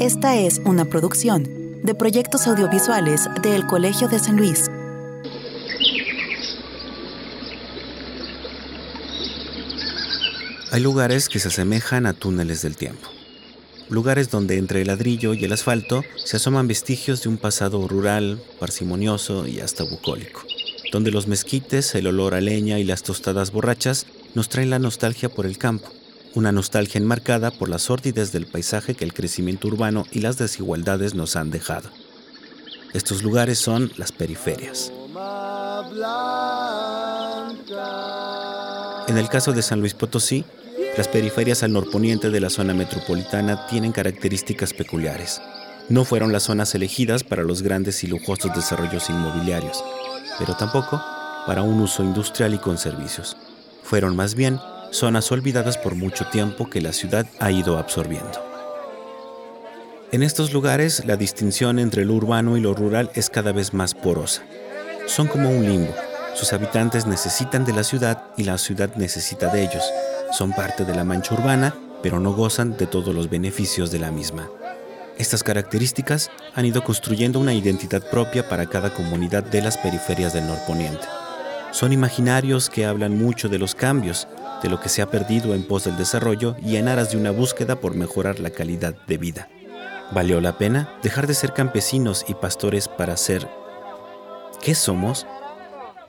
Esta es una producción de proyectos audiovisuales del Colegio de San Luis. Hay lugares que se asemejan a túneles del tiempo. Lugares donde entre el ladrillo y el asfalto se asoman vestigios de un pasado rural, parsimonioso y hasta bucólico. Donde los mezquites, el olor a leña y las tostadas borrachas nos traen la nostalgia por el campo una nostalgia enmarcada por las sordidez del paisaje que el crecimiento urbano y las desigualdades nos han dejado. Estos lugares son las periferias. En el caso de San Luis Potosí, las periferias al norponiente de la zona metropolitana tienen características peculiares. No fueron las zonas elegidas para los grandes y lujosos desarrollos inmobiliarios, pero tampoco para un uso industrial y con servicios. Fueron más bien zonas olvidadas por mucho tiempo que la ciudad ha ido absorbiendo. En estos lugares, la distinción entre lo urbano y lo rural es cada vez más porosa. Son como un limbo. Sus habitantes necesitan de la ciudad y la ciudad necesita de ellos. Son parte de la mancha urbana, pero no gozan de todos los beneficios de la misma. Estas características han ido construyendo una identidad propia para cada comunidad de las periferias del norponiente. Son imaginarios que hablan mucho de los cambios, de lo que se ha perdido en pos del desarrollo y en aras de una búsqueda por mejorar la calidad de vida. ¿Valió la pena dejar de ser campesinos y pastores para ser... ¿Qué somos?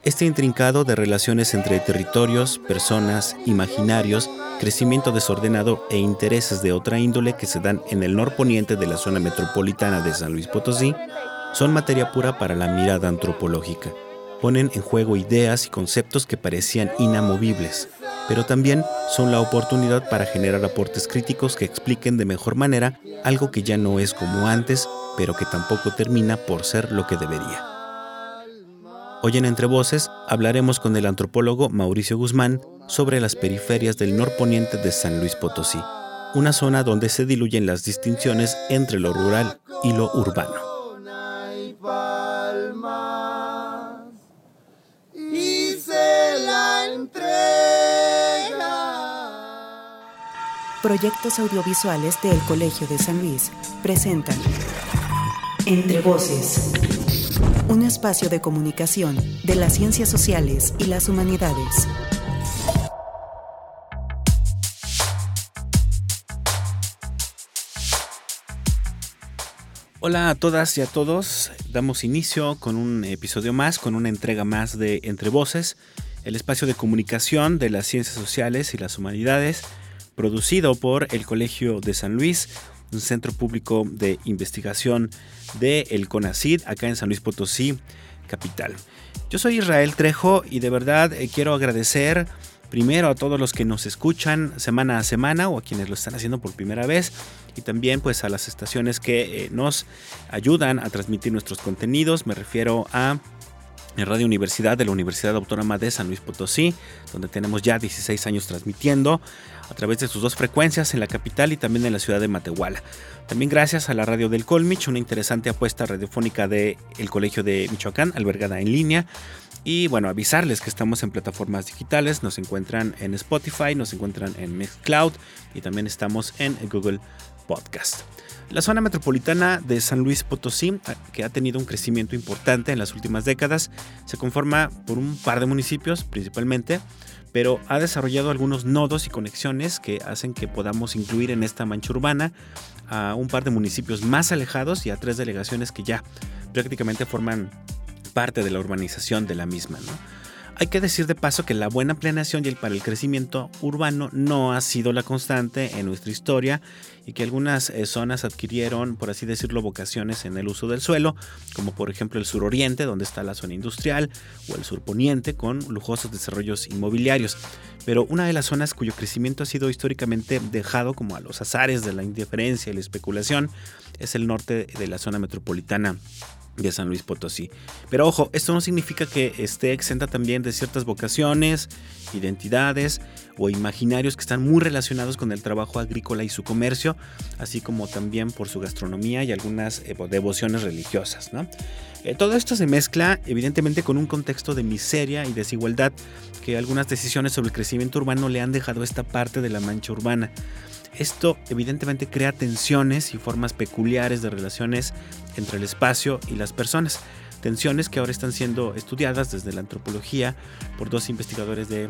Este intrincado de relaciones entre territorios, personas, imaginarios, crecimiento desordenado e intereses de otra índole que se dan en el norponiente de la zona metropolitana de San Luis Potosí son materia pura para la mirada antropológica. Ponen en juego ideas y conceptos que parecían inamovibles, pero también son la oportunidad para generar aportes críticos que expliquen de mejor manera algo que ya no es como antes, pero que tampoco termina por ser lo que debería. Hoy en Entre Voces hablaremos con el antropólogo Mauricio Guzmán sobre las periferias del norponiente de San Luis Potosí, una zona donde se diluyen las distinciones entre lo rural y lo urbano. Proyectos audiovisuales del Colegio de San Luis presentan Entre Voces, un espacio de comunicación de las ciencias sociales y las humanidades. Hola a todas y a todos, damos inicio con un episodio más, con una entrega más de Entre Voces, el espacio de comunicación de las ciencias sociales y las humanidades producido por el Colegio de San Luis, un centro público de investigación del el CONACID, acá en San Luis Potosí, capital. Yo soy Israel Trejo y de verdad eh, quiero agradecer primero a todos los que nos escuchan semana a semana o a quienes lo están haciendo por primera vez y también pues a las estaciones que eh, nos ayudan a transmitir nuestros contenidos. Me refiero a en Radio Universidad de la Universidad Autónoma de San Luis Potosí, donde tenemos ya 16 años transmitiendo a través de sus dos frecuencias en la capital y también en la ciudad de Matehuala. También gracias a la radio del Colmich, una interesante apuesta radiofónica del Colegio de Michoacán, albergada en línea. Y bueno, avisarles que estamos en plataformas digitales, nos encuentran en Spotify, nos encuentran en Mixcloud y también estamos en Google Podcast. La zona metropolitana de San Luis Potosí, que ha tenido un crecimiento importante en las últimas décadas, se conforma por un par de municipios principalmente, pero ha desarrollado algunos nodos y conexiones que hacen que podamos incluir en esta mancha urbana a un par de municipios más alejados y a tres delegaciones que ya prácticamente forman parte de la urbanización de la misma. Hay que decir de paso que la buena planeación y el para el crecimiento urbano no ha sido la constante en nuestra historia y que algunas eh, zonas adquirieron, por así decirlo, vocaciones en el uso del suelo, como por ejemplo el suroriente, donde está la zona industrial, o el surponiente, con lujosos desarrollos inmobiliarios. Pero una de las zonas cuyo crecimiento ha sido históricamente dejado como a los azares de la indiferencia y la especulación es el norte de la zona metropolitana de San Luis Potosí. Pero ojo, esto no significa que esté exenta también de ciertas vocaciones, identidades o imaginarios que están muy relacionados con el trabajo agrícola y su comercio, así como también por su gastronomía y algunas eh, devociones religiosas. Eh, todo esto se mezcla evidentemente con un contexto de miseria y desigualdad que algunas decisiones sobre el crecimiento urbano le han dejado esta parte de la mancha urbana. Esto evidentemente crea tensiones y formas peculiares de relaciones entre el espacio y las personas. Tensiones que ahora están siendo estudiadas desde la antropología por dos investigadores de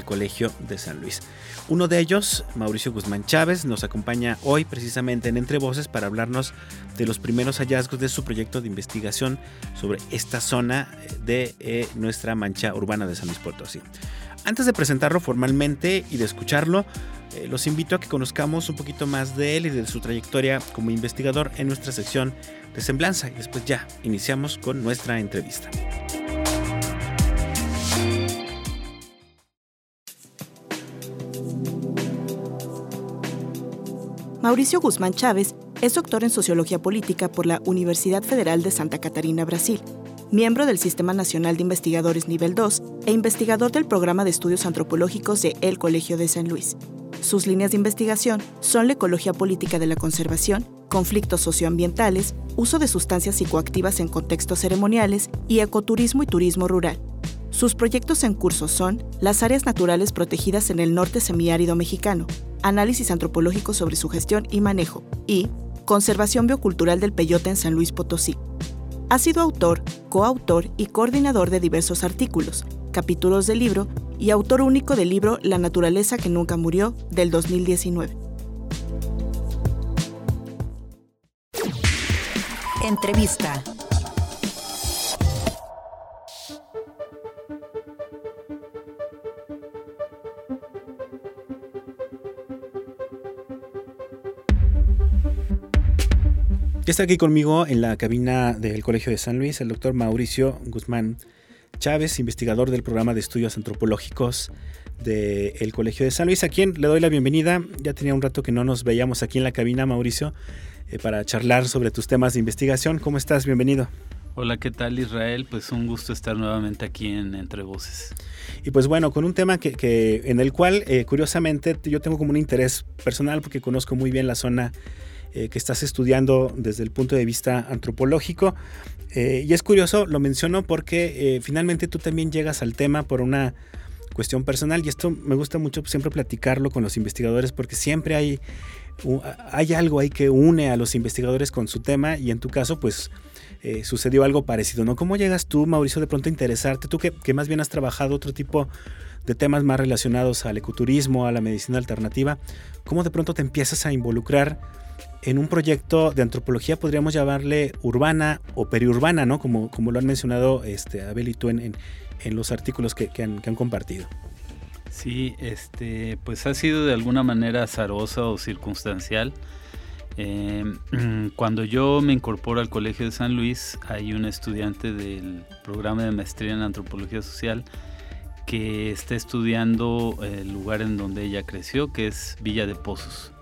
Colegio de San Luis. Uno de ellos, Mauricio Guzmán Chávez, nos acompaña hoy precisamente en Entre Voces para hablarnos de los primeros hallazgos de su proyecto de investigación sobre esta zona de eh, nuestra mancha urbana de San Luis Potosí. Antes de presentarlo formalmente y de escucharlo, eh, los invito a que conozcamos un poquito más de él y de su trayectoria como investigador en nuestra sección de Semblanza y después ya iniciamos con nuestra entrevista. Mauricio Guzmán Chávez es doctor en Sociología Política por la Universidad Federal de Santa Catarina, Brasil, miembro del Sistema Nacional de Investigadores Nivel 2 e investigador del Programa de Estudios Antropológicos de El Colegio de San Luis. Sus líneas de investigación son la ecología política de la conservación, conflictos socioambientales, uso de sustancias psicoactivas en contextos ceremoniales y ecoturismo y turismo rural. Sus proyectos en curso son las áreas naturales protegidas en el norte semiárido mexicano, análisis antropológico sobre su gestión y manejo, y conservación biocultural del peyote en San Luis Potosí. Ha sido autor, coautor y coordinador de diversos artículos, capítulos del libro y autor único del libro La naturaleza que nunca murió del 2019. Entrevista. Ya está aquí conmigo en la cabina del Colegio de San Luis el doctor Mauricio Guzmán Chávez, investigador del programa de estudios antropológicos del Colegio de San Luis, a quien le doy la bienvenida. Ya tenía un rato que no nos veíamos aquí en la cabina, Mauricio, eh, para charlar sobre tus temas de investigación. ¿Cómo estás? Bienvenido. Hola, ¿qué tal Israel? Pues un gusto estar nuevamente aquí en Entre Voces. Y pues bueno, con un tema que, en el cual eh, curiosamente yo tengo como un interés personal porque conozco muy bien la zona eh, que estás estudiando desde el punto de vista antropológico. Eh, y es curioso, lo menciono porque eh, finalmente tú también llegas al tema por una cuestión personal y esto me gusta mucho siempre platicarlo con los investigadores porque siempre hay, hay algo ahí que une a los investigadores con su tema y en tu caso pues sucedió algo parecido, ¿no? ¿Cómo llegas tú, Mauricio, de pronto a interesarte? Tú que, que más bien has trabajado otro tipo de temas más relacionados al ecoturismo, a la medicina alternativa, ¿cómo de pronto te empiezas a involucrar en un proyecto de antropología podríamos llamarle urbana o periurbana, ¿no? Como, como lo han mencionado este, Abel y tú en, los artículos que, han, compartido. Sí, este, pues ha sido de alguna manera azarosa o circunstancial. Em, cuando yo me incorporo al Colegio de San Luis, hay un estudiante del programa de maestría en antropología social que está estudiando el lugar en donde ella creció, que es Villa de Pozos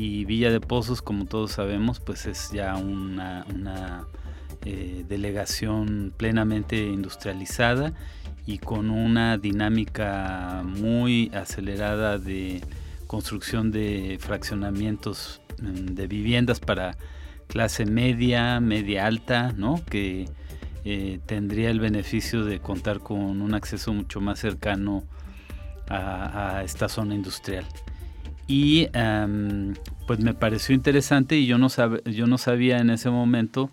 y Villa de Pozos, como todos sabemos, pues es ya una, eh, delegación plenamente industrializada y con una dinámica muy acelerada de construcción de fraccionamientos mm, de viviendas para clase media, media alta, ¿no? que eh, tendría el beneficio de contar con un acceso mucho más cercano a esta zona industrial. Y em, pues me pareció interesante y yo no, yo no sabía en ese momento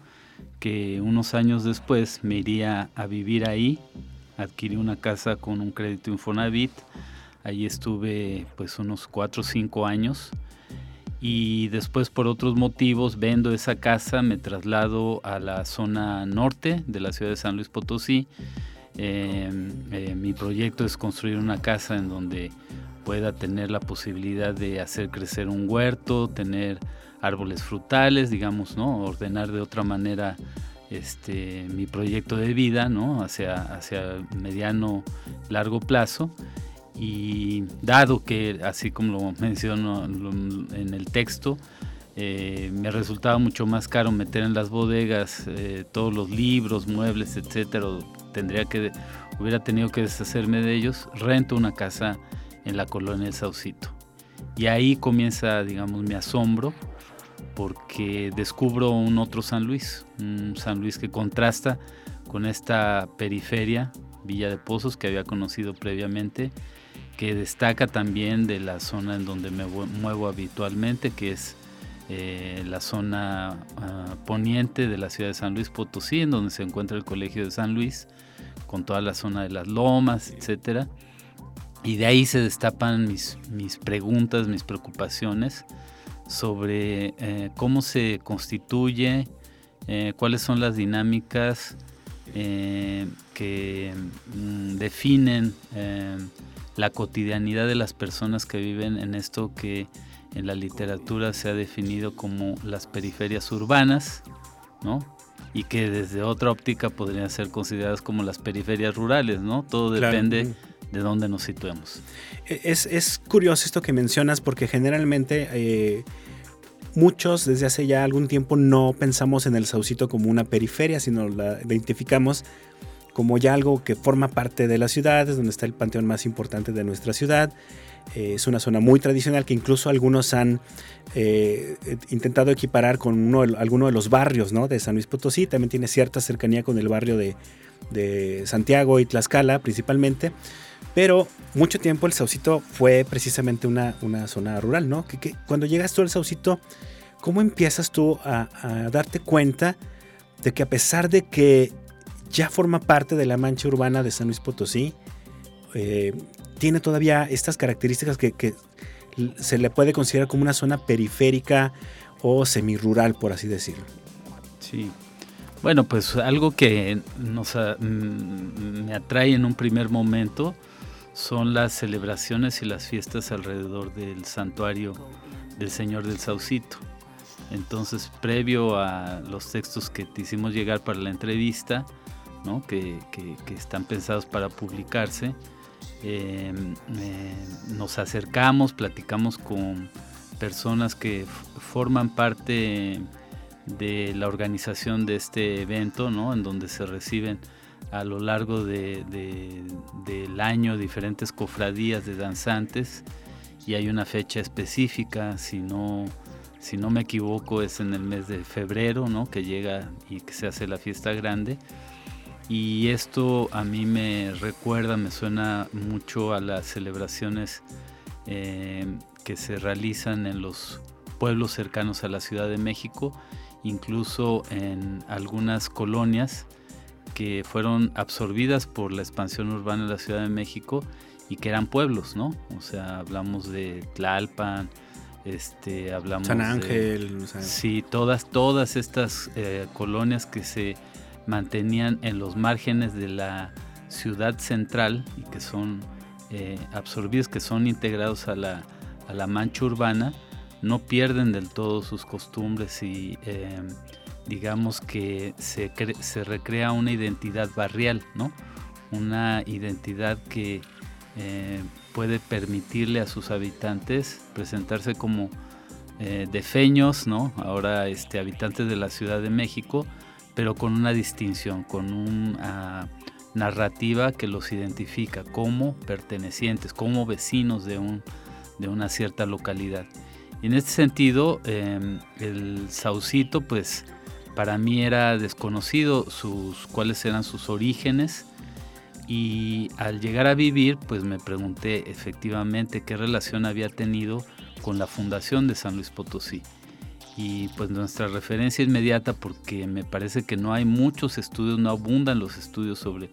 que unos años después me iría a vivir ahí. Adquirí una casa con un crédito Infonavit. Ahí estuve pues unos 4 o 5 años. Y después por otros motivos vendo esa casa, me traslado a la zona norte de la ciudad de San Luis Potosí. Em, eh, mi proyecto es construir una casa en donde pueda tener la posibilidad de hacer crecer un huerto, tener árboles frutales, digamos, ¿no? Ordenar de otra manera este, mi proyecto de vida, ¿no? Hacia, hacia mediano, largo plazo. Y dado que, así como lo menciono en el texto, eh, me resultaba mucho más caro meter en las bodegas eh, todos los libros, muebles, etcétera, tendría que, hubiera tenido que deshacerme de ellos, rento una casa en la colonia El Saucito. Y ahí comienza, digamos, mi asombro porque descubro un otro San Luis, un San Luis que contrasta con esta periferia, Villa de Pozos, que había conocido previamente, que destaca también de la zona en donde me muevo habitualmente, que es eh, la zona ah, poniente de la ciudad de San Luis Potosí, en donde se encuentra el Colegio de San Luis, con toda la zona de las lomas, etcétera. Y de ahí se destapan mis, mis preguntas, mis preocupaciones sobre eh, cómo se constituye, eh, cuáles son las dinámicas que mm, definen la cotidianidad de las personas que viven en esto que en la literatura se ha definido como las periferias urbanas, ¿no? Y que desde otra óptica podrían ser consideradas como las periferias rurales, ¿no? Todo depende de dónde nos situemos. E, es, curioso esto que mencionas porque generalmente eh, muchos desde hace ya algún tiempo no pensamos en el Saucito como una periferia, sino la identificamos como ya algo que forma parte de la ciudad, es donde está el panteón más importante de nuestra ciudad. Eh, es una zona muy tradicional que incluso algunos han eh, intentado equiparar con uno, alguno de los barrios ¿no? de San Luis Potosí. También tiene cierta cercanía con el barrio de, Santiago y Tlaxcala principalmente. Pero mucho tiempo el Saucito fue precisamente una, una zona rural, ¿no? Que, cuando llegas tú al Saucito, ¿cómo empiezas tú a darte cuenta de que a pesar de que ya forma parte de la mancha urbana de San Luis Potosí. Eh, tiene todavía estas características que, se le puede considerar como una zona periférica o semirural, por así decirlo. Sí. Bueno, pues algo que nos, mm, me atrae en un primer momento son las celebraciones y las fiestas alrededor del santuario del Señor del Saucito. Entonces, previo a los textos que te hicimos llegar para la entrevista, que, están pensados para publicarse. Em, eh, nos acercamos, platicamos con personas que forman parte de la organización de este evento, en donde se reciben a lo largo del año diferentes cofradías de danzantes y hay una fecha específica, si no, si no me equivoco es en el mes de febrero, ¿no? que llega y que se hace la fiesta grande y esto a mí me recuerda, me suena mucho a las celebraciones eh, que se realizan en los pueblos cercanos a la Ciudad de México, incluso en algunas colonias que fueron absorbidas por la expansión urbana de la Ciudad de México y que eran pueblos, ¿no? O sea, hablamos de Tlalpan, este, hablamos San Ángel, sí, todas, todas estas eh, colonias que se mantenían en los márgenes de la ciudad central y que son eh, absorbidos, que son integrados a la, mancha urbana, no pierden del todo sus costumbres y eh, digamos que se, se, recrea una identidad barrial, ¿no? una identidad que eh, puede permitirle a sus habitantes presentarse como defeños, ¿no? ahora este, habitantes de la Ciudad de México, pero con una distinción, con una narrativa que los identifica como pertenecientes, como vecinos de, un, de una cierta localidad. Y en este sentido, em, el Saucito, pues para mí era desconocido sus, cuáles eran sus orígenes y al llegar a vivir, pues me pregunté efectivamente qué relación había tenido con la fundación de San Luis Potosí y pues nuestra referencia inmediata porque me parece que no hay muchos estudios, no abundan los estudios sobre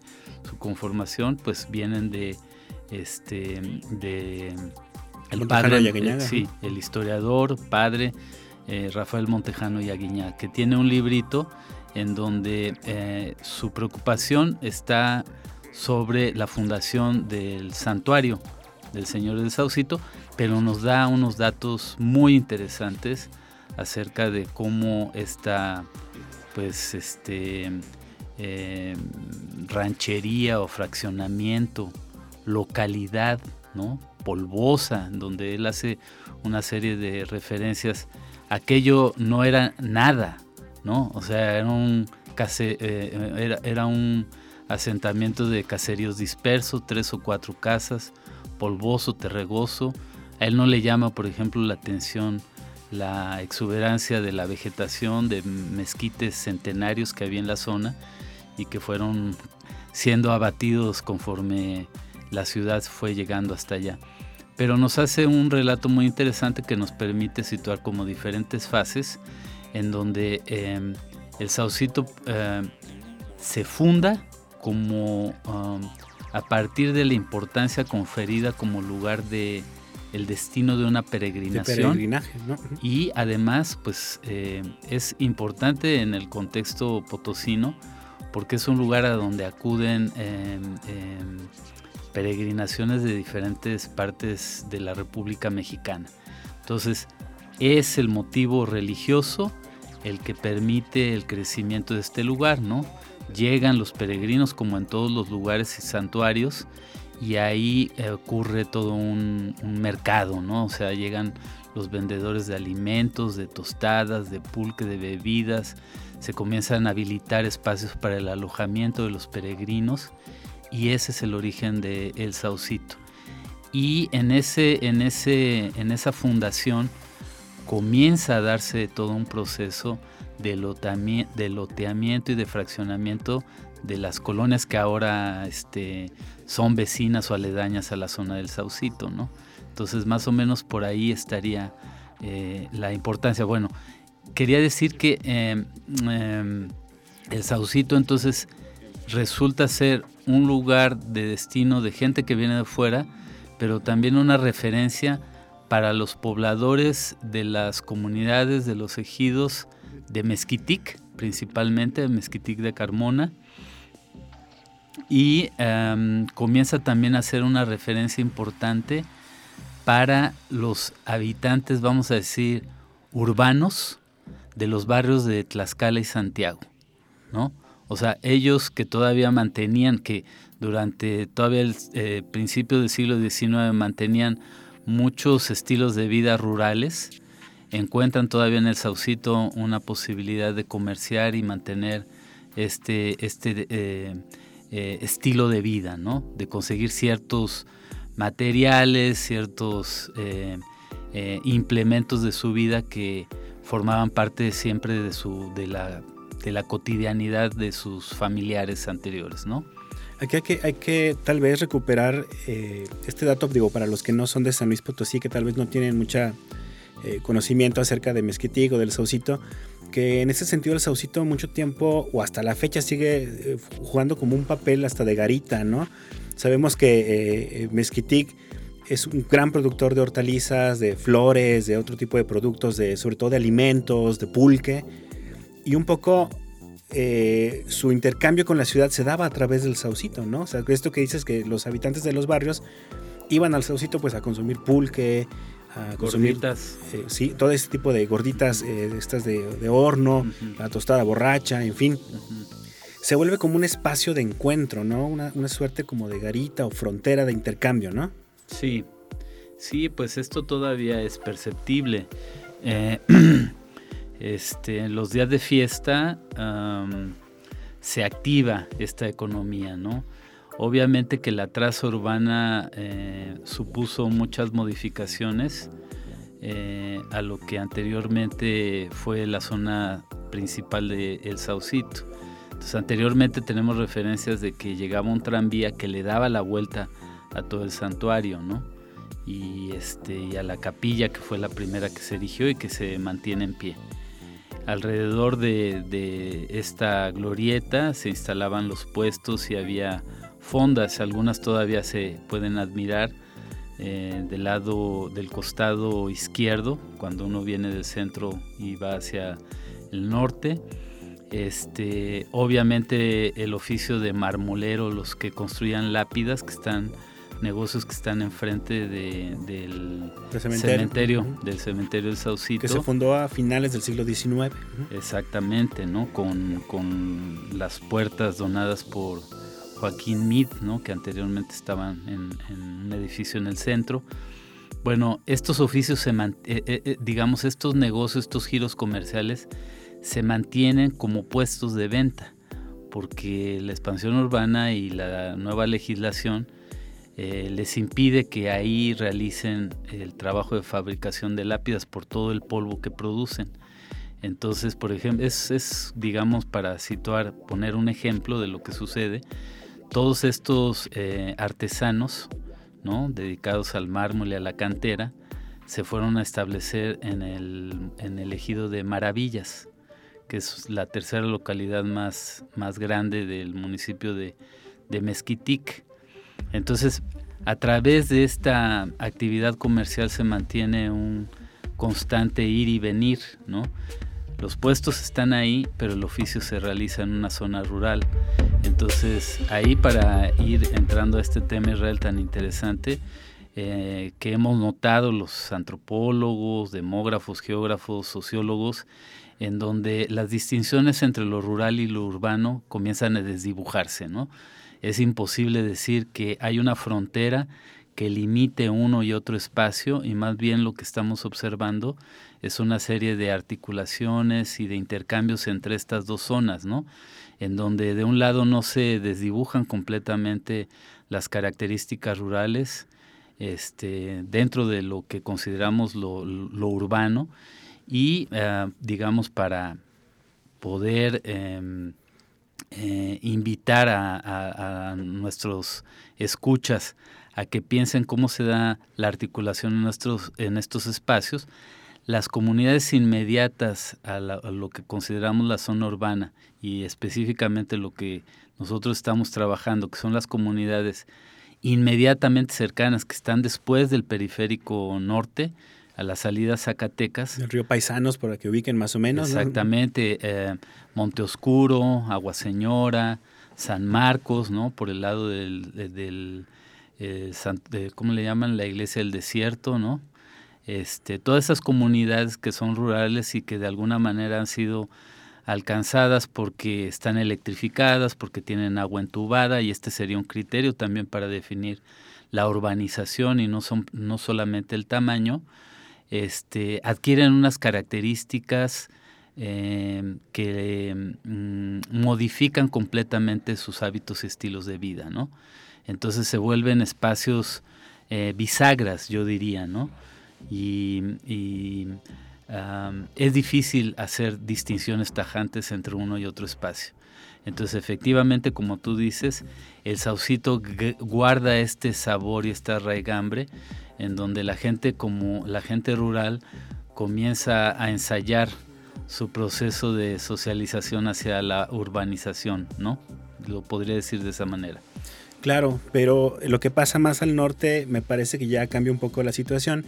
su conformación, pues vienen de este de el padre, sí, el historiador, padre eh, Rafael Montejano y Aguiñac, que tiene un librito en donde eh, su preocupación está sobre la fundación del santuario del Señor del Saucito, pero nos da unos datos muy interesantes acerca de cómo esta pues este eh, ranchería o fraccionamiento, localidad, ¿no? polvosa, donde él hace una serie de referencias. Aquello no era nada, ¿no? O sea, era un, eh, era, era un asentamiento de caseríos dispersos, tres o cuatro casas, polvoso, terregoso. A él no le llama, por ejemplo, la atención la exuberancia de la vegetación de mezquites centenarios que había en la zona y que fueron siendo abatidos conforme la ciudad fue llegando hasta allá. Pero nos hace un relato muy interesante que nos permite situar como diferentes fases en donde em, el Saucito em, se funda como a partir de la importancia conferida como lugar de el destino de una peregrinación. Y además, pues eh, es importante en el contexto potosino porque es un lugar a donde acuden em, em, peregrinaciones de diferentes partes de la República Mexicana. Entonces, es el motivo religioso el que permite el crecimiento de este lugar, ¿no? Llegan los peregrinos como en todos los lugares y santuarios y ahí eh, ocurre todo un, mercado, ¿no? O sea, llegan los vendedores de alimentos, de tostadas, de pulque, de bebidas, se comienzan a habilitar espacios para el alojamiento de los peregrinos y ese es el origen de El Saucito. Y en, ese, en, ese, en esa fundación comienza a darse todo un proceso de, loteamiento y de fraccionamiento de las colonias que ahora este, son vecinas o aledañas a la zona del Saucito, ¿no? Entonces más o menos por ahí estaría eh, la importancia. Bueno, quería decir que em, em, el Saucito entonces resulta ser un lugar de destino de gente que viene de fuera, pero también una referencia para los pobladores de las comunidades de los ejidos de Mezquitic, principalmente de Mezquitic de Carmona, y em, comienza también a ser una referencia importante para los habitantes, vamos a decir, urbanos de los barrios de Tlaxcala y Santiago, ¿no? O sea, ellos que todavía mantenían, que durante todavía el eh, principio del siglo XIX mantenían muchos estilos de vida rurales, encuentran todavía en el Saucito una posibilidad de comerciar y mantener este, este eh, eh, estilo de vida, ¿no? De conseguir ciertos materiales, ciertos eh, eh, implementos de su vida que formaban parte siempre de, su, de, la, de la cotidianidad de sus familiares anteriores, ¿no? Aquí hay que, hay que tal vez recuperar este dato, digo, para los que no son de San Luis Potosí, que tal vez no tienen mucha conocimiento acerca de Mezquitic o del Saucito, que en ese sentido el Saucito mucho tiempo o hasta la fecha sigue eh, jugando como un papel hasta de garita, ¿no? Sabemos que eh, eh, Mezquitic es un gran productor de hortalizas, de flores, de otro tipo de productos, de, sobre todo de alimentos, de pulque. Y un poco su intercambio con la ciudad se daba a través del Saucito, ¿no? O sea, esto que dices que los habitantes de los barrios iban al Saucito pues a consumir pulque, gorditas. Eh, sí, todo ese tipo de gorditas, eh, estas de, horno, la tostada borracha, en fin. Se vuelve como un espacio de encuentro, ¿no? Una, suerte como de garita o frontera de intercambio, ¿no? Sí, sí, pues esto todavía es perceptible. Eh, este, en los días de fiesta se activa esta economía, ¿no? Obviamente que la traza urbana eh, supuso muchas modificaciones eh, a lo que anteriormente fue la zona principal de El Saucito. Entonces anteriormente tenemos referencias de que llegaba un tranvía que le daba la vuelta a todo el santuario, ¿no? Y, este, y a la capilla que fue la primera que se erigió y que se mantiene en pie. Alrededor de, de esta glorieta se instalaban los puestos y había fondas, algunas todavía se pueden admirar eh, del lado del costado izquierdo, cuando uno viene del centro y va hacia el norte. Este, obviamente el oficio de marmolero, los que construían lápidas, que están negocios que están enfrente del cementerio, del cementerio del Saucito. Que se fundó a finales del siglo XIX. Exactamente, ¿no? Con, con las puertas donadas por Joaquín Mead, ¿no? que anteriormente estaban en, un edificio en el centro. Bueno, estos oficios, se eh, eh, eh, digamos, estos negocios, estos giros comerciales, se mantienen como puestos de venta, porque la expansión urbana y la nueva legislación les impide que ahí realicen el trabajo de fabricación de lápidas por todo el polvo que producen. Entonces, por ejemplo, es, es digamos, para situar, poner un ejemplo de lo que sucede todos estos eh, artesanos, ¿no? dedicados al mármol y a la cantera, se fueron a establecer en el, en el ejido de Maravillas, que es la tercera localidad más, más grande del municipio de, de Mezquitic. Entonces, a través de esta actividad comercial se mantiene un constante ir y venir, ¿no? Los puestos están ahí, pero el oficio se realiza en una zona rural. Entonces, ahí para ir entrando a este tema Israel tan interesante, eh, que hemos notado los antropólogos, demógrafos, geógrafos, sociólogos, en donde las distinciones entre lo rural y lo urbano comienzan a desdibujarse, ¿no? Es imposible decir que hay una frontera que limite uno y otro espacio y más bien lo que estamos observando es una serie de articulaciones y de intercambios entre estas dos zonas, ¿no? En donde de un lado no se desdibujan completamente las características rurales este, dentro de lo que consideramos lo, urbano y, eh, digamos, para poder em, eh, invitar a nuestros escuchas a que piensen cómo se da la articulación en, nuestros, en estos espacios, las comunidades inmediatas a, lo que consideramos la zona urbana y específicamente lo que nosotros estamos trabajando, que son las comunidades inmediatamente cercanas que están después del periférico norte, a la salida Zacatecas. El río Paisanos, para que ubiquen más o menos. Exactamente, eh, Monte Oscuro, Agua Señora, San Marcos, ¿no? Por el lado del, del eh, ¿cómo le llaman? La iglesia del desierto, ¿no? Este, todas esas comunidades que son rurales y que de alguna manera han sido alcanzadas porque están electrificadas, porque tienen agua entubada y este sería un criterio también para definir la urbanización y no, son, no solamente el tamaño, este, adquieren unas características eh, que mm, modifican completamente sus hábitos y estilos de vida, ¿no? Entonces se vuelven espacios eh, bisagras, yo diría, ¿no? Y, es difícil hacer distinciones tajantes entre uno y otro espacio. Entonces, efectivamente, como tú dices, el saucito guarda este sabor y esta raigambre en donde la gente como la gente rural comienza a ensayar su proceso de socialización hacia la urbanización, ¿no? Lo podría decir de esa manera. Claro, pero lo que pasa más al norte me parece que ya cambia un poco la situación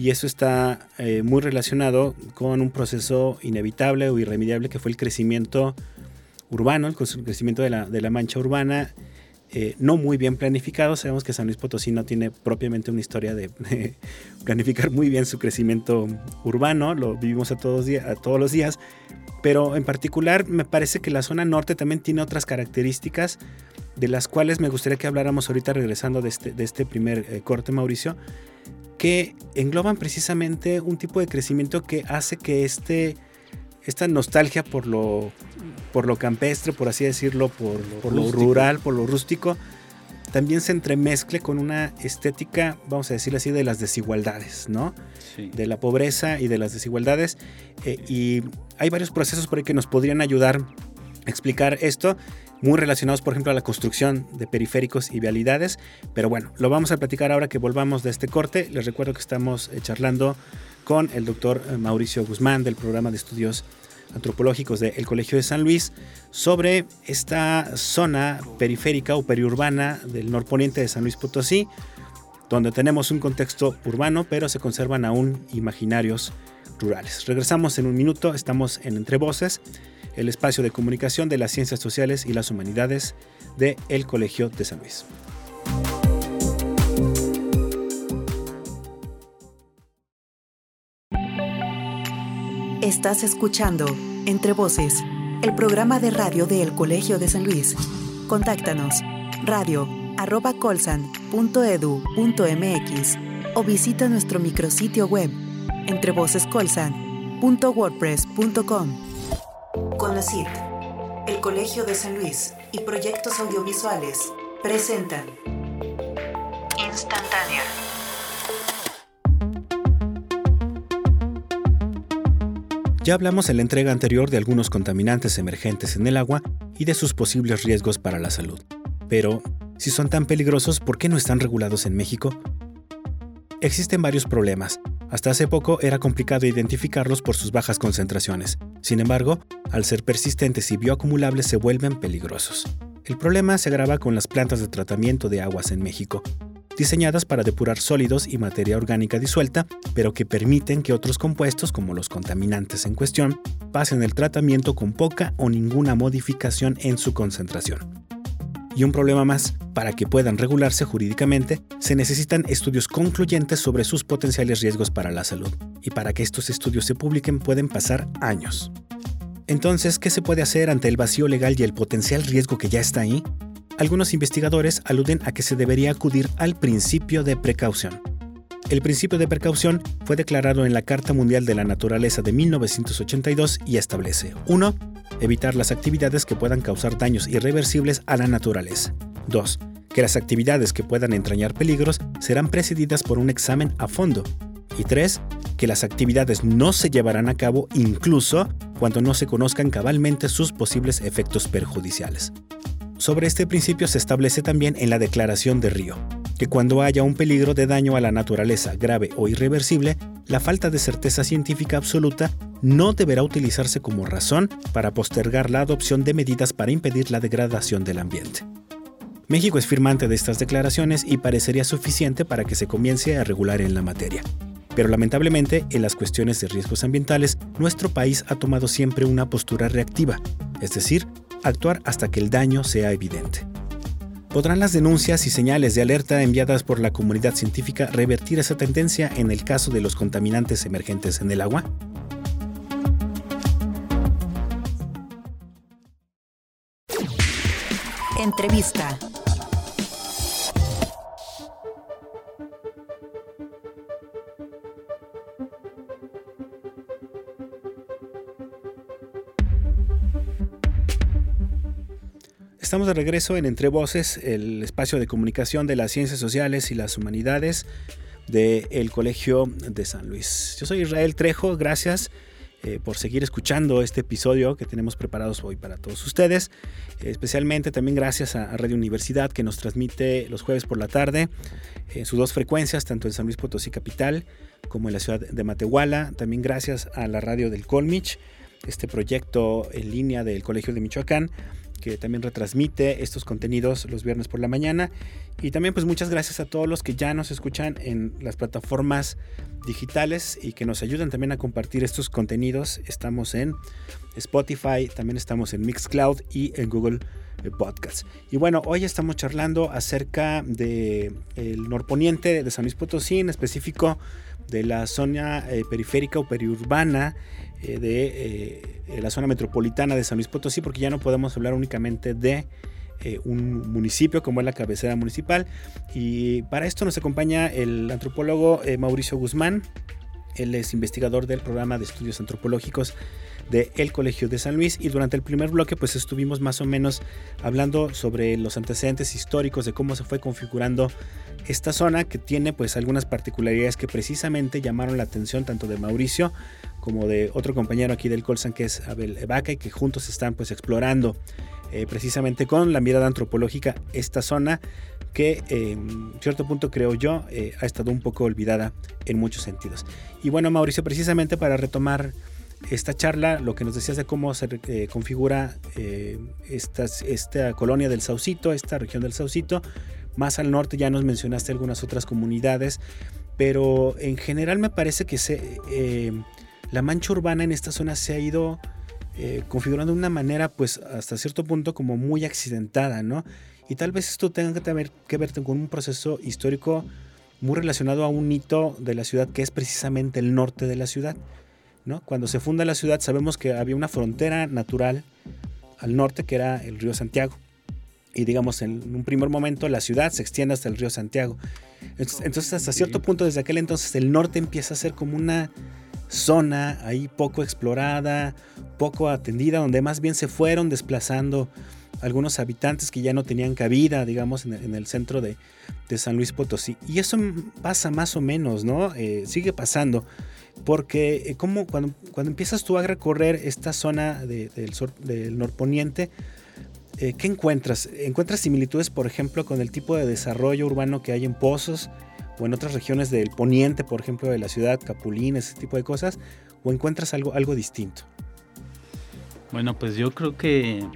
y eso está eh, muy relacionado con un proceso inevitable o irremediable que fue el crecimiento urbano, el crecimiento de la, mancha urbana, eh, no muy bien planificado. Sabemos que San Luis Potosí no tiene propiamente una historia de, planificar muy bien su crecimiento urbano, lo vivimos a todos, los días, pero en particular me parece que la zona norte también tiene otras características de las cuales me gustaría que habláramos ahorita regresando de este, este primer eh, corte, Mauricio, que engloban precisamente un tipo de crecimiento que hace que este, esta nostalgia por lo, por lo campestre, por así decirlo, por, lo rural, por lo rústico, también se entremezcle con una estética, vamos a decirlo así, de las desigualdades, ¿no? De la pobreza y de las desigualdades. Eh, y hay varios procesos por ahí que nos podrían ayudar a explicar esto muy relacionados, por ejemplo, a la construcción de periféricos y vialidades. Pero bueno, lo vamos a platicar ahora que volvamos de este corte. Les recuerdo que estamos eh, charlando con el doctor eh, Mauricio Guzmán del programa de estudios antropológicos del Colegio de San Luis sobre esta zona periférica o periurbana del norponiente de San Luis Potosí, donde tenemos un contexto urbano, pero se conservan aún imaginarios rurales. Regresamos en un minuto, estamos en Entre Voces el espacio de comunicación de las ciencias sociales y las humanidades de El Colegio de San Luis. Estás escuchando Entre Voces, el programa de radio de El Colegio de San Luis. Contáctanos radio colsan.edu.mx o visita nuestro micrositio web entrevocescolsan.wordpress.com. CONACIT, el Colegio de San Luis y Proyectos Audiovisuales presentan Instantánea. Ya hablamos en la entrega anterior de algunos contaminantes emergentes en el agua y de sus posibles riesgos para la salud. Pero, si son tan peligrosos, ¿por qué no están regulados en México? Existen varios problemas. Hasta hace poco era complicado identificarlos por sus bajas concentraciones. Sin embargo, al ser persistentes y bioacumulables se vuelven peligrosos. El problema se agrava con las plantas de tratamiento de aguas en México, diseñadas para depurar sólidos y materia orgánica disuelta, pero que permiten que otros compuestos, como los contaminantes en cuestión, pasen el tratamiento con poca o ninguna modificación en su concentración. Y un problema más, para que puedan regularse jurídicamente, se necesitan estudios concluyentes sobre sus potenciales riesgos para la salud, y para que estos estudios se publiquen pueden pasar años. Entonces, ¿qué se puede hacer ante el vacío legal y el potencial riesgo que ya está ahí? Algunos investigadores aluden a que se debería acudir al principio de precaución. El principio de precaución fue declarado en la Carta Mundial de la Naturaleza de 1982 y establece 1. Evitar las actividades que puedan causar daños irreversibles a la naturaleza. 2. Que las actividades que puedan entrañar peligros serán precedidas por un examen a fondo. Y 3. Que las actividades no se llevarán a cabo incluso cuando no se conozcan cabalmente sus posibles efectos perjudiciales. Sobre este principio se establece también en la Declaración de Río, que cuando haya un peligro de daño a la naturaleza grave o irreversible, la falta de certeza científica absoluta no deberá utilizarse como razón para postergar la adopción de medidas para impedir la degradación del ambiente. México es firmante de estas declaraciones y parecería suficiente para que se comience a regular en la materia. Pero lamentablemente, en las cuestiones de riesgos ambientales, nuestro país ha tomado siempre una postura reactiva, es decir, actuar hasta que el daño sea evidente. ¿Podrán las denuncias y señales de alerta enviadas por la comunidad científica revertir esa tendencia en el caso de los contaminantes emergentes en el agua? Entrevista. Estamos de regreso en Entre Voces, el espacio de comunicación de las ciencias sociales y las humanidades del Colegio de San Luis. Yo soy Israel Trejo, gracias eh, por seguir escuchando este episodio que tenemos preparados hoy para todos ustedes. especialmente también gracias a, Radio Universidad que nos transmite los jueves por la tarde en sus dos frecuencias, tanto en San Luis Potosí Capital como en la ciudad de Matehuala. También gracias a la radio del Colmich, este proyecto en línea del Colegio de Michoacán que también retransmite estos contenidos los viernes por la mañana. Y también pues muchas gracias a todos los que ya nos escuchan en las plataformas digitales y que nos ayudan también a compartir estos contenidos. Estamos en Spotify, también estamos en Mixcloud y en Google Podcasts. Y bueno, hoy estamos charlando acerca del el norponiente de San Luis Potosí, en específico de la zona eh, periférica o periurbana eh, de eh, la zona metropolitana de San Luis Potosí, porque ya no podemos hablar únicamente de un municipio como es la cabecera municipal. Y para esto nos acompaña el antropólogo Mauricio Guzmán. Él es investigador del programa de estudios antropológicos del el Colegio de San Luis y durante el primer bloque pues estuvimos más o menos hablando sobre los antecedentes históricos de cómo se fue configurando esta zona que tiene pues algunas particularidades que precisamente llamaron la atención tanto de Mauricio como de otro compañero aquí del Colsan que es Abel Evaca y que juntos están pues explorando eh, precisamente con la mirada antropológica esta zona que en cierto punto creo yo eh, ha estado un poco olvidada en muchos sentidos. Y bueno Mauricio, precisamente para retomar esta charla, lo que nos decías de cómo se eh, configura esta, esta colonia del Saucito, esta región del Saucito, más al norte ya nos mencionaste algunas otras comunidades, pero en general me parece que se la mancha urbana en esta zona se ha ido eh, configurando de una manera, pues hasta cierto punto como muy accidentada, ¿no? Y tal vez esto tenga que, que ver con un proceso histórico muy relacionado a un hito de la ciudad que es precisamente el norte de la ciudad, ¿no? Cuando se funda la ciudad sabemos que había una frontera natural al norte que era el río Santiago. Y digamos, en un primer momento la ciudad se extiende hasta el río Santiago. Entonces, hasta cierto punto, desde aquel entonces, el norte empieza a ser como una zona ahí poco explorada, poco atendida, donde más bien se fueron desplazando algunos habitantes que ya no tenían cabida, digamos, en el, centro de, San Luis Potosí. Y eso pasa más o menos, ¿no? Eh, sigue pasando, porque eh, como cuando, cuando empiezas tú a recorrer esta zona del, norponiente, eh, ¿qué encuentras? ¿Encuentras similitudes, por ejemplo, con el tipo de desarrollo urbano que hay en Pozos o en otras regiones del poniente, por ejemplo, de la ciudad, Capulín, ese tipo de cosas? ¿O encuentras algo, algo distinto? Bueno, pues yo creo que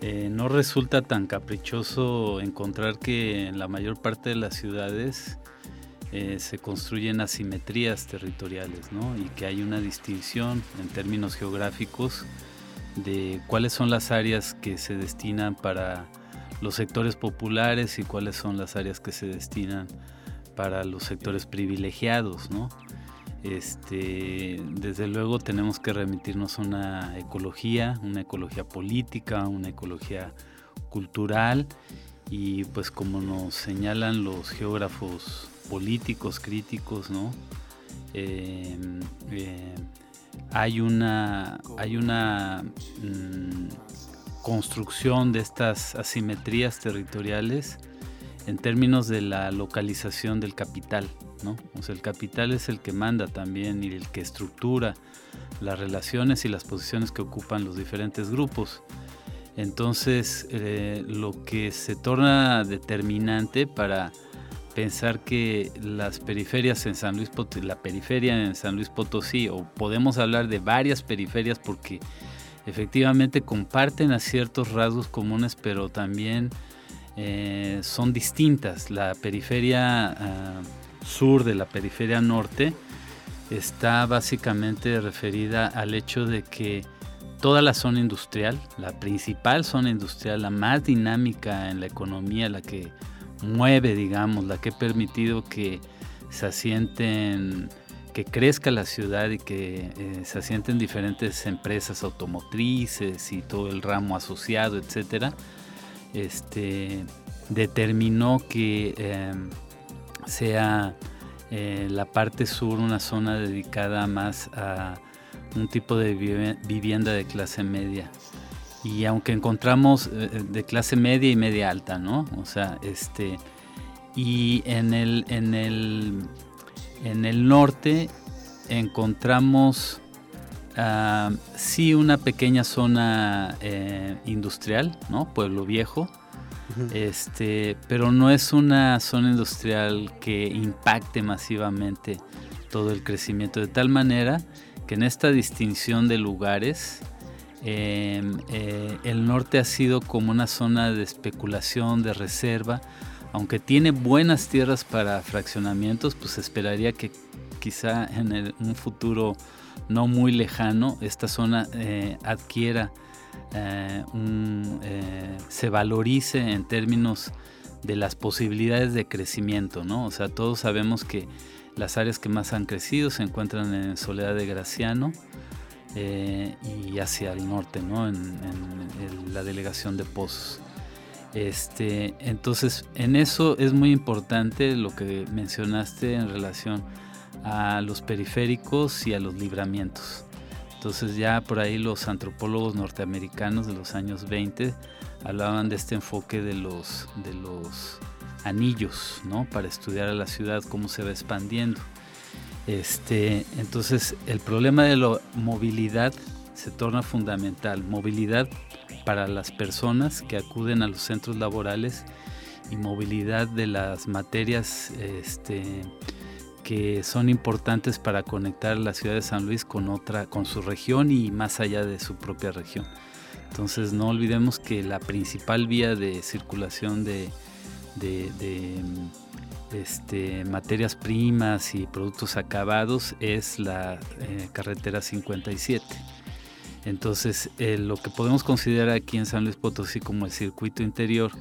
eh, no resulta tan caprichoso encontrar que en la mayor parte de las ciudades eh, se construyen asimetrías territoriales, ¿no? Y que hay una distinción en términos geográficos de cuáles son las áreas que se destinan para los sectores populares y cuáles son las áreas que se destinan para los sectores privilegiados, ¿no? Este, desde luego tenemos que remitirnos a una ecología, una ecología política, una ecología cultural y pues como nos señalan los geógrafos políticos críticos, ¿no? Em, eh, hay una, hay una mm, construcción de estas asimetrías territoriales en términos de la localización del capital. ¿no? O sea, el capital es el que manda también y el que estructura las relaciones y las posiciones que ocupan los diferentes grupos. Entonces, eh, lo que se torna determinante para pensar que las periferias en San Luis Potosí, la periferia en San Luis Potosí, o podemos hablar de varias periferias porque efectivamente comparten ciertos rasgos comunes, pero también eh, son distintas. La periferia ah, sur de la periferia norte está básicamente referida al hecho de que toda la zona industrial, la principal zona industrial, la más dinámica en la economía, la que mueve, digamos, la que ha permitido que se asienten, que crezca la ciudad y que eh, se asienten diferentes empresas automotrices y todo el ramo asociado, etcétera, este, determinó que em, sea eh, la parte sur una zona dedicada más a un tipo de vivienda de clase media y aunque encontramos eh, eh, de clase media y media alta, ¿no? O sea, este y en el en el en el norte encontramos uh, sí una pequeña zona eh, industrial, ¿no? Pueblo Viejo. Este, pero no es una zona industrial que impacte masivamente todo el crecimiento de tal manera que en esta distinción de lugares Em, eh, el norte ha sido como una zona de especulación, de reserva. Aunque tiene buenas tierras para fraccionamientos, pues esperaría que quizá en un futuro no muy lejano esta zona eh, adquiera, eh, se valorice en términos de las posibilidades de crecimiento, ¿no? O sea, todos sabemos que las áreas que más han crecido se encuentran en Soledad de Graciano, eh, y hacia el norte, ¿no? En, la delegación de Pozos. Este, entonces, en eso es muy importante lo que mencionaste en relación a los periféricos y a los libramientos. Entonces ya por ahí los antropólogos norteamericanos de los años 20 hablaban de este enfoque de los, de los anillos, ¿no? Para estudiar a la ciudad, cómo se va expandiendo. Este, entonces, el problema de la movilidad se torna fundamental. Movilidad para las personas que acuden a los centros laborales y movilidad de las materias este, que son importantes para conectar la ciudad de San Luis con otra, con su región y más allá de su propia región. Entonces no olvidemos que la principal vía de circulación de este, materias primas y productos acabados es la eh, carretera 57. Entonces, eh, lo que podemos considerar aquí en San Luis Potosí como el circuito interior,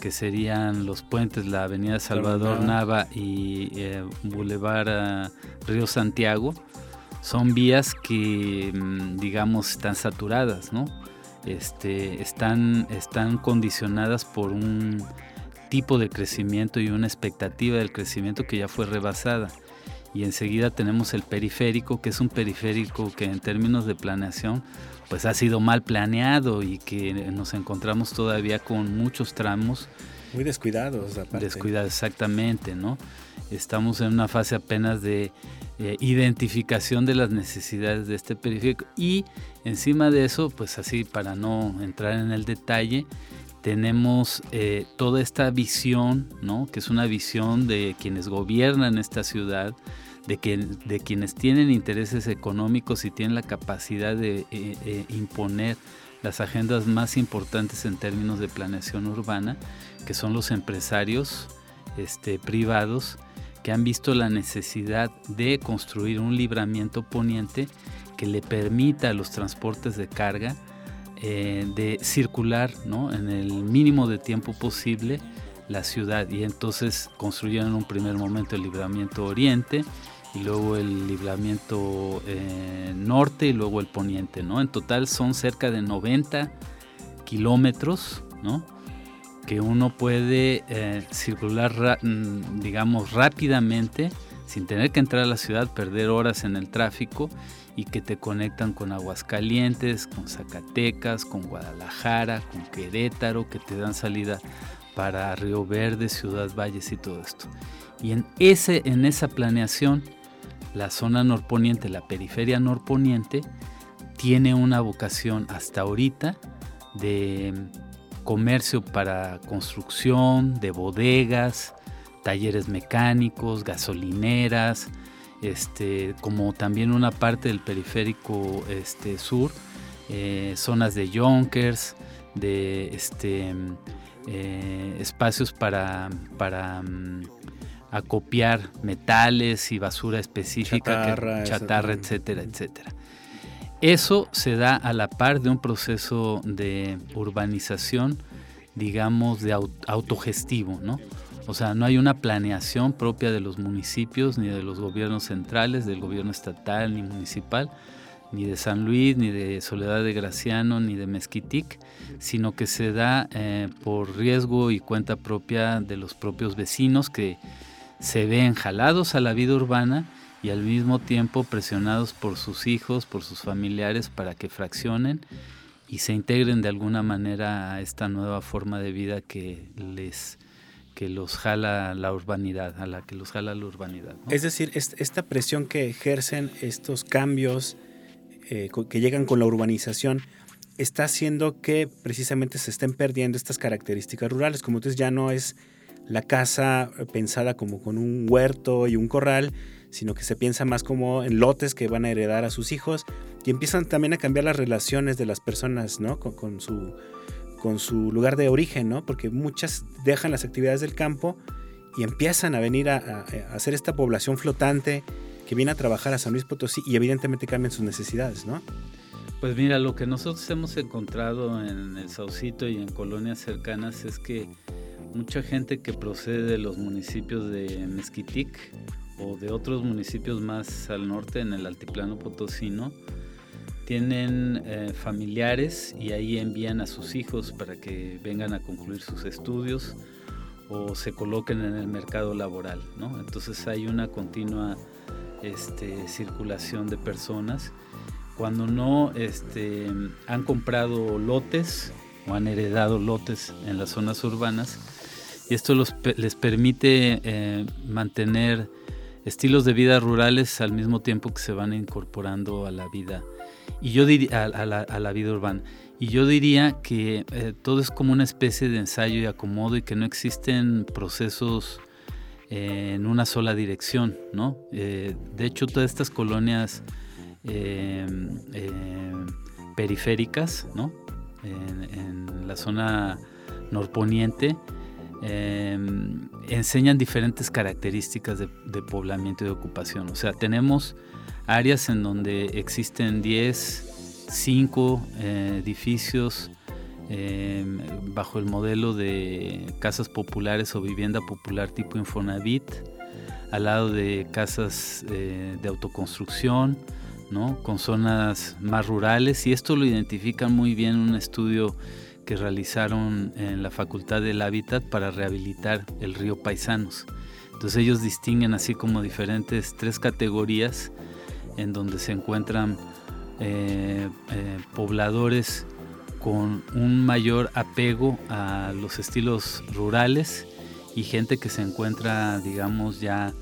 que serían los puentes, la avenida Salvador Nava y eh, Boulevard Río Santiago, son vías que, mm, digamos, están saturadas, ¿no? Este, están, están condicionadas por un tipo de crecimiento y una expectativa del crecimiento que ya fue rebasada. Y enseguida tenemos el periférico, que es un periférico que en términos de planeación pues ha sido mal planeado y que nos encontramos todavía con muchos tramos Muy descuidados, aparte. Descuidados, exactamente, ¿no? Estamos en una fase apenas de eh, identificación de las necesidades de este periférico y encima de eso, pues así para no entrar en el detalle, tenemos eh, toda esta visión, ¿no? que es una visión de quienes gobiernan esta ciudad, de, que, de quienes tienen intereses económicos y tienen la capacidad de eh, imponer las agendas más importantes en términos de planeación urbana, que son los empresarios este, privados que han visto la necesidad de construir un libramiento poniente que le permita a los transportes de carga eh, de circular en el mínimo de tiempo posible la ciudad y entonces construyeron en un primer momento el libramiento oriente y luego el libramiento eh, norte y luego el poniente, ¿no? En total son cerca de 90 kilómetros, ¿no? Que uno puede eh, circular, mm, digamos, rápidamente sin tener que entrar a la ciudad, perder horas en el tráfico y que te conectan con Aguascalientes, con Zacatecas, con Guadalajara, con Querétaro, que te dan salida para Río Verde, Ciudad Valles y todo esto. Y en, ese, en esa planeación la zona norponiente, la periferia norponiente, tiene una vocación hasta ahorita de comercio para construcción, de bodegas, talleres mecánicos, gasolineras, este, como también una parte del periférico este, sur, eh, zonas de Yonkers, de este, eh, espacios para, para mm, acopiar metales y basura específica, chatarra, chatarra etcétera, etcétera. Eso se da a la par de un proceso de urbanización, digamos, de autogestivo, ¿no? O sea, no hay una planeación propia de los municipios, ni de los gobiernos centrales, del gobierno estatal ni municipal, ni de San Luis, ni de Soledad de Graciano, ni de Mezquitic, sino que se da eh, por riesgo y cuenta propia de los propios vecinos que se ven jalados a la vida urbana y al mismo tiempo presionados por sus hijos, por sus familiares para que fraccionen y se integren de alguna manera a esta nueva forma de vida que les que los jala la urbanidad, a la que los jala la urbanidad. Es decir, esta presión que ejercen estos cambios eh, que llegan con la urbanización está haciendo que precisamente se estén perdiendo estas características rurales. Como tú ya no es la casa pensada como con un huerto y un corral, sino que se piensa más como en lotes que van a heredar a sus hijos y empiezan también a cambiar las relaciones de las personas, ¿no? Con, su, con su lugar de origen, ¿no? Porque muchas dejan las actividades del campo y empiezan a venir a, hacer esta población flotante que viene a trabajar a San Luis Potosí y evidentemente cambian sus necesidades, ¿no? Pues mira, lo que nosotros hemos encontrado en el Saucito y en colonias cercanas es que mucha gente que procede de los municipios de Mezquitic o de otros municipios más al norte en el altiplano potosino tienen eh, familiares y ahí envían a sus hijos para que vengan a concluir sus estudios o se coloquen en el mercado laboral, ¿no? Entonces hay una continua este, circulación de personas. Cuando no este, han comprado lotes o han heredado lotes en las zonas urbanas, y esto les permite eh, mantener estilos de vida rurales al mismo tiempo que se van incorporando a la vida y yo diría a, la, vida urbana y yo diría que eh, todo es como una especie de ensayo y acomodo y que no existen procesos eh, en una sola dirección no de hecho todas estas colonias periféricas no en la zona norponiente Em, enseñan diferentes características de, poblamiento y de ocupación. O sea, tenemos áreas en donde existen 10, 5 eh, edificios em, bajo el modelo de casas populares o vivienda popular tipo Infonavit, al lado de casas eh, de autoconstrucción, ¿no? con zonas más rurales, y esto lo identifica muy bien un estudio que realizaron en la Facultad del Hábitat para rehabilitar el río Paisanos. Entonces ellos distinguen así como diferentes tres categorías en donde se encuentran eh, eh, pobladores con un mayor apego a los estilos rurales y gente que se encuentra, digamos, ya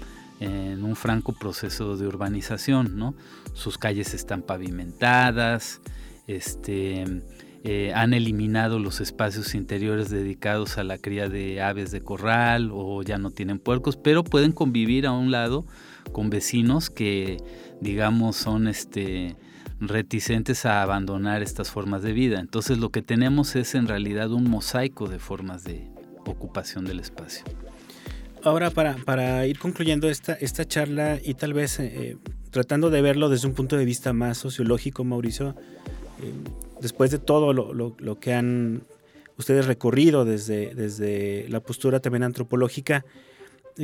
en un franco proceso de urbanización, ¿no? Sus calles están pavimentadas, este, eh, han eliminado los espacios interiores dedicados a la cría de aves de corral o ya no tienen puercos, pero pueden convivir a un lado con vecinos que, digamos, son este, reticentes a abandonar estas formas de vida. Entonces lo que tenemos es en realidad un mosaico de formas de ocupación del espacio. Ahora, para, ir concluyendo esta, esta charla y tal vez eh, tratando de verlo desde un punto de vista más sociológico, Mauricio, eh, después de todo lo, que han ustedes recorrido desde, desde la postura también antropológica,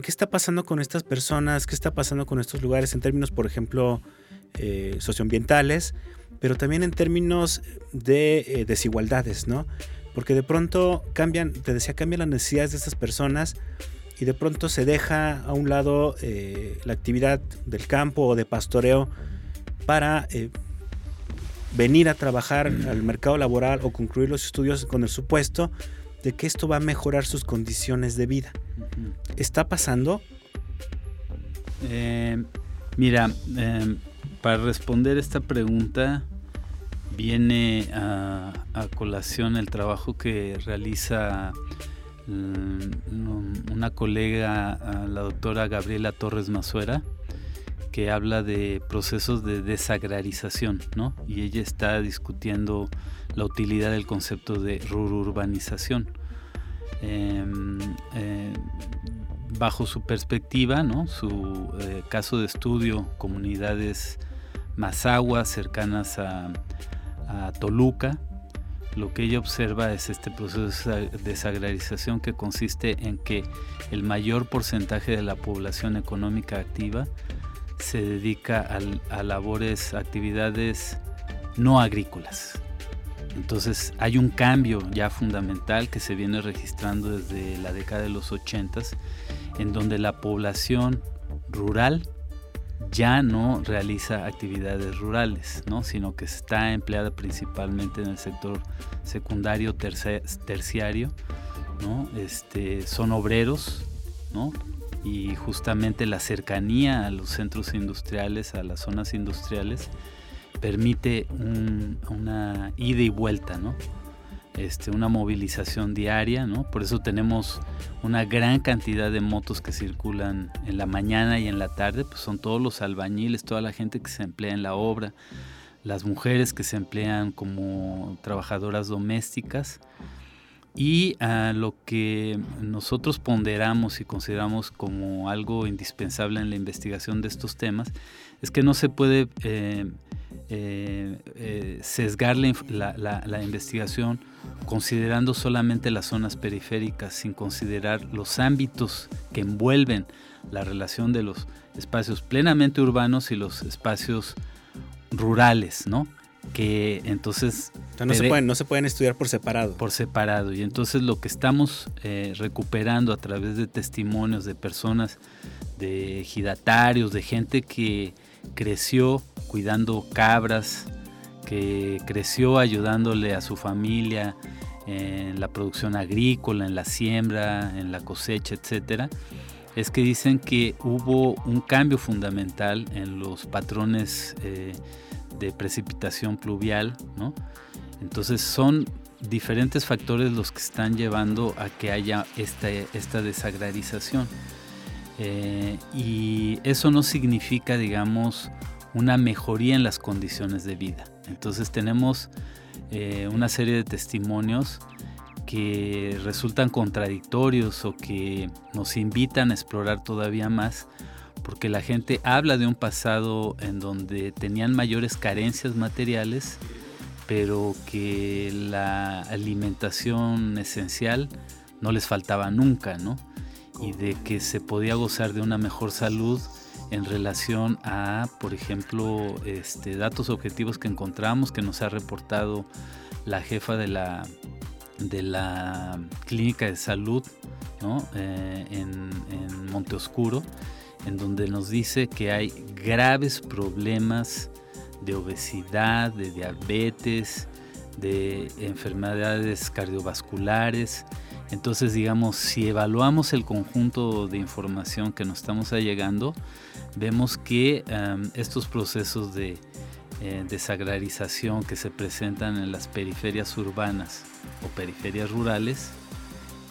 ¿qué está pasando con estas personas? ¿Qué está pasando con estos lugares en términos, por ejemplo, eh, socioambientales, pero también en términos de desigualdades, ¿no? Porque de pronto cambian, te decía, cambian las necesidades de estas personas y de pronto se deja a un lado eh, la actividad del campo o de pastoreo para eh, venir a trabajar al mercado laboral o concluir los estudios con el supuesto de que esto va a mejorar sus condiciones de vida. ¿Está pasando? Eh, mira, para responder esta pregunta viene a, a, colación el trabajo que realiza Mm, una colega, la doctora Gabriela Torres Mazuera, que habla de procesos de desagrarización, ¿no? Y ella está discutiendo la utilidad del concepto de rururbanización. Em, eh, bajo su perspectiva, su eh, caso de estudio, comunidades Mazagua cercanas a, Toluca, lo que ella observa es este proceso de desagrarización que consiste en que el mayor porcentaje de la población económica activa se dedica a, labores, actividades no agrícolas. Entonces hay un cambio ya fundamental que se viene registrando desde la década de los 80 en donde la población rural ya no realiza actividades rurales, ¿no? sino que está empleada principalmente en el sector secundario, terciario, ¿no? este, son obreros, ¿no? y justamente la cercanía a los centros industriales, a las zonas industriales, permite una ida y vuelta, ¿no? Este, una movilización diaria, ¿no? Por eso tenemos una gran cantidad de motos que circulan en la mañana y en la tarde, pues son todos los albañiles, toda la gente que se emplea en la obra, las mujeres que se emplean como trabajadoras domésticas y a lo que nosotros ponderamos y consideramos como algo indispensable en la investigación de estos temas es que no se puede eh, eh, eh, sesgar la, investigación considerando solamente las zonas periféricas, sin considerar los ámbitos que envuelven la relación de los espacios plenamente urbanos y los espacios rurales, ¿no? Que entonces... no, se pueden, no se pueden estudiar por separado. Por separado. Y entonces lo que estamos eh, recuperando a través de testimonios de personas, de ejidatarios, de gente que creció cuidando cabras, que creció ayudándole a su familia en la producción agrícola, en la siembra, en la cosecha, etcétera, es que dicen que hubo un cambio fundamental en los patrones eh, de precipitación pluvial, ¿no? Entonces son diferentes factores los que están llevando a que haya esta, esta desagrarización. Eh, y eso no significa, digamos, una mejoría en las condiciones de vida. Entonces tenemos eh, una serie de testimonios que resultan contradictorios o que nos invitan a explorar todavía más porque la gente habla de un pasado en donde tenían mayores carencias materiales, pero que la alimentación esencial no les faltaba nunca, ¿no? Y de que se podía gozar de una mejor salud en relación a, por ejemplo, este, datos objetivos que encontramos que nos ha reportado la jefa de la, de la clínica de salud eh, en, en Monte Oscuro, en donde nos dice que hay graves problemas de obesidad, de diabetes, de enfermedades cardiovasculares. Entonces, digamos, si evaluamos el conjunto de información que nos estamos allegando, vemos que estos procesos de eh, desagrarización que se presentan en las periferias urbanas o periferias rurales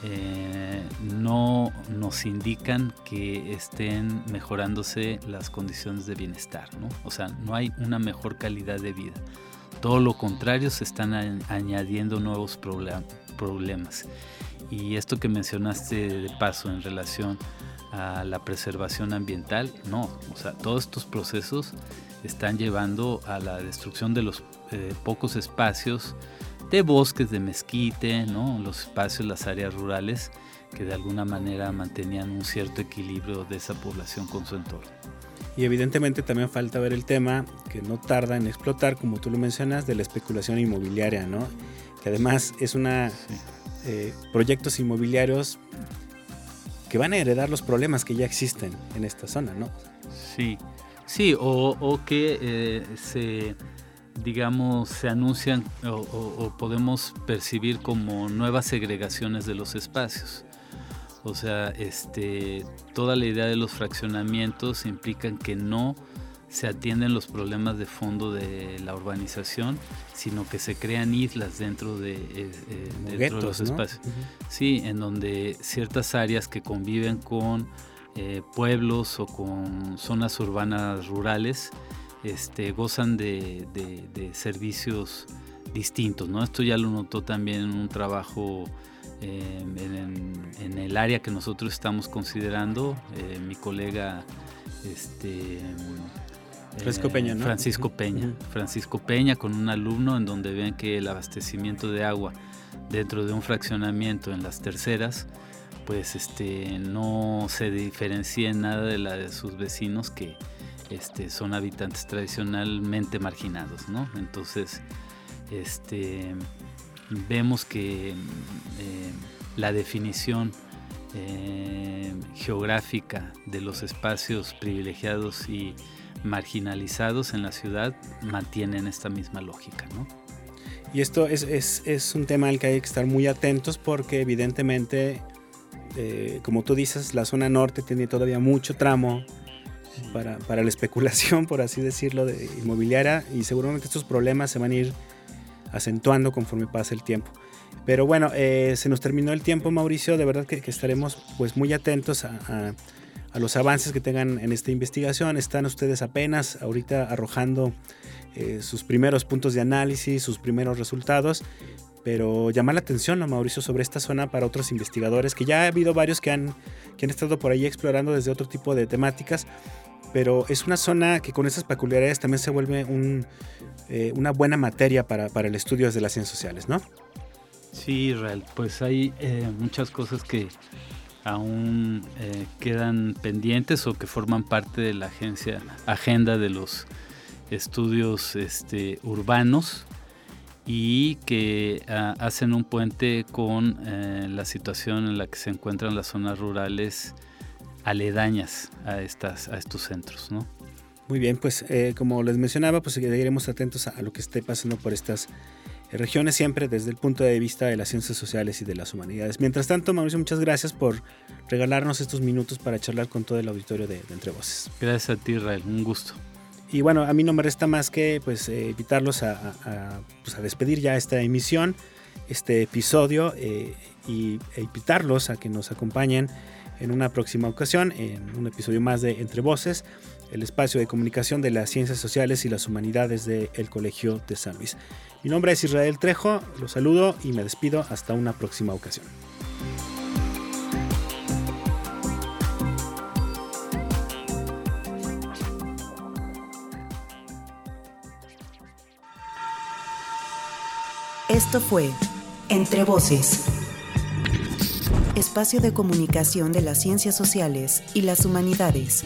eh, no nos indican que estén mejorándose las condiciones de bienestar, ¿no? O sea, no hay una mejor calidad de vida. Todo lo contrario, se están añadiendo nuevos problemas. Y esto que mencionaste de paso en relación a la preservación ambiental, no, o sea, todos estos procesos están llevando a la destrucción de los eh, pocos espacios de bosques de mezquite, ¿no? los espacios, las áreas rurales que de alguna manera mantenían un cierto equilibrio de esa población con su entorno. Y evidentemente también falta ver el tema que no tarda en explotar, como tú lo mencionas, de la especulación inmobiliaria, ¿no? Que además es una eh, proyectos inmobiliarios que van a heredar los problemas que ya existen en esta zona, ¿no? Sí, sí, o, que eh, se digamos, se anuncian o, podemos percibir como nuevas segregaciones de los espacios. O sea, este, toda la idea de los fraccionamientos implican que no se atienden los problemas de fondo de la urbanización, sino que se crean islas dentro de, eh, eh, los espacios. Sí, en donde ciertas áreas que conviven con eh, pueblos o con zonas urbanas rurales este, gozan de, servicios distintos. ¿no? Esto ya lo notó también en un trabajo en, el área que nosotros estamos considerando. mi colega este, Francisco Peña, ¿no? Francisco Peña. Francisco Peña con un alumno en donde ven que el abastecimiento de agua dentro de un fraccionamiento en las terceras, pues este no se diferencia en nada de la de sus vecinos que este, son habitantes tradicionalmente marginados, ¿no? Entonces, este, vemos que eh, la definición eh, geográfica de los espacios privilegiados y marginalizados en la ciudad mantienen esta misma lógica. ¿no? Y esto es, es, es, un tema al que hay que estar muy atentos porque evidentemente, eh, como tú dices, la zona norte tiene todavía mucho tramo para, para, la especulación, por así decirlo, de inmobiliaria y seguramente estos problemas se van a ir acentuando conforme pasa el tiempo. Pero bueno, eh, se nos terminó el tiempo, Mauricio. De verdad que, que estaremos pues muy atentos a a los avances que tengan en esta investigación. Están ustedes apenas ahorita arrojando eh, sus primeros puntos de análisis, sus primeros resultados, pero llama la atención a Mauricio sobre esta zona para otros investigadores, que ya ha habido varios que han, que han estado por ahí explorando desde otro tipo de temáticas, pero es una zona que con esas peculiaridades también se vuelve un, eh, una buena materia para, para, el estudio desde las ciencias sociales, ¿no? Sí, Israel, pues hay eh, muchas cosas que aún eh, quedan pendientes o que forman parte de la agencia, agenda de los estudios este, urbanos y que ah, hacen un puente con eh, la situación en la que se encuentran las zonas rurales aledañas a, estas, a estos centros. ¿no? Muy bien, pues eh, como les mencionaba, pues seguiremos atentos a, lo que esté pasando por estas regiones siempre desde el punto de vista de las ciencias sociales y de las humanidades. Mientras tanto, Mauricio, muchas gracias por regalarnos estos minutos para charlar con todo el auditorio de, Entre Voces. Gracias a ti, Israel, un gusto. Y bueno, a mí no me resta más que pues eh, invitarlos a, pues, a, despedir ya esta emisión, este episodio, eh, y e invitarlos a que nos acompañen en una próxima ocasión, en un episodio más de Entre Voces el espacio de comunicación de las ciencias sociales y las humanidades del Colegio de San Luis. Mi nombre es Israel Trejo, los saludo y me despido hasta una próxima ocasión. Esto fue Entre Voces, espacio de comunicación de las ciencias sociales y las humanidades.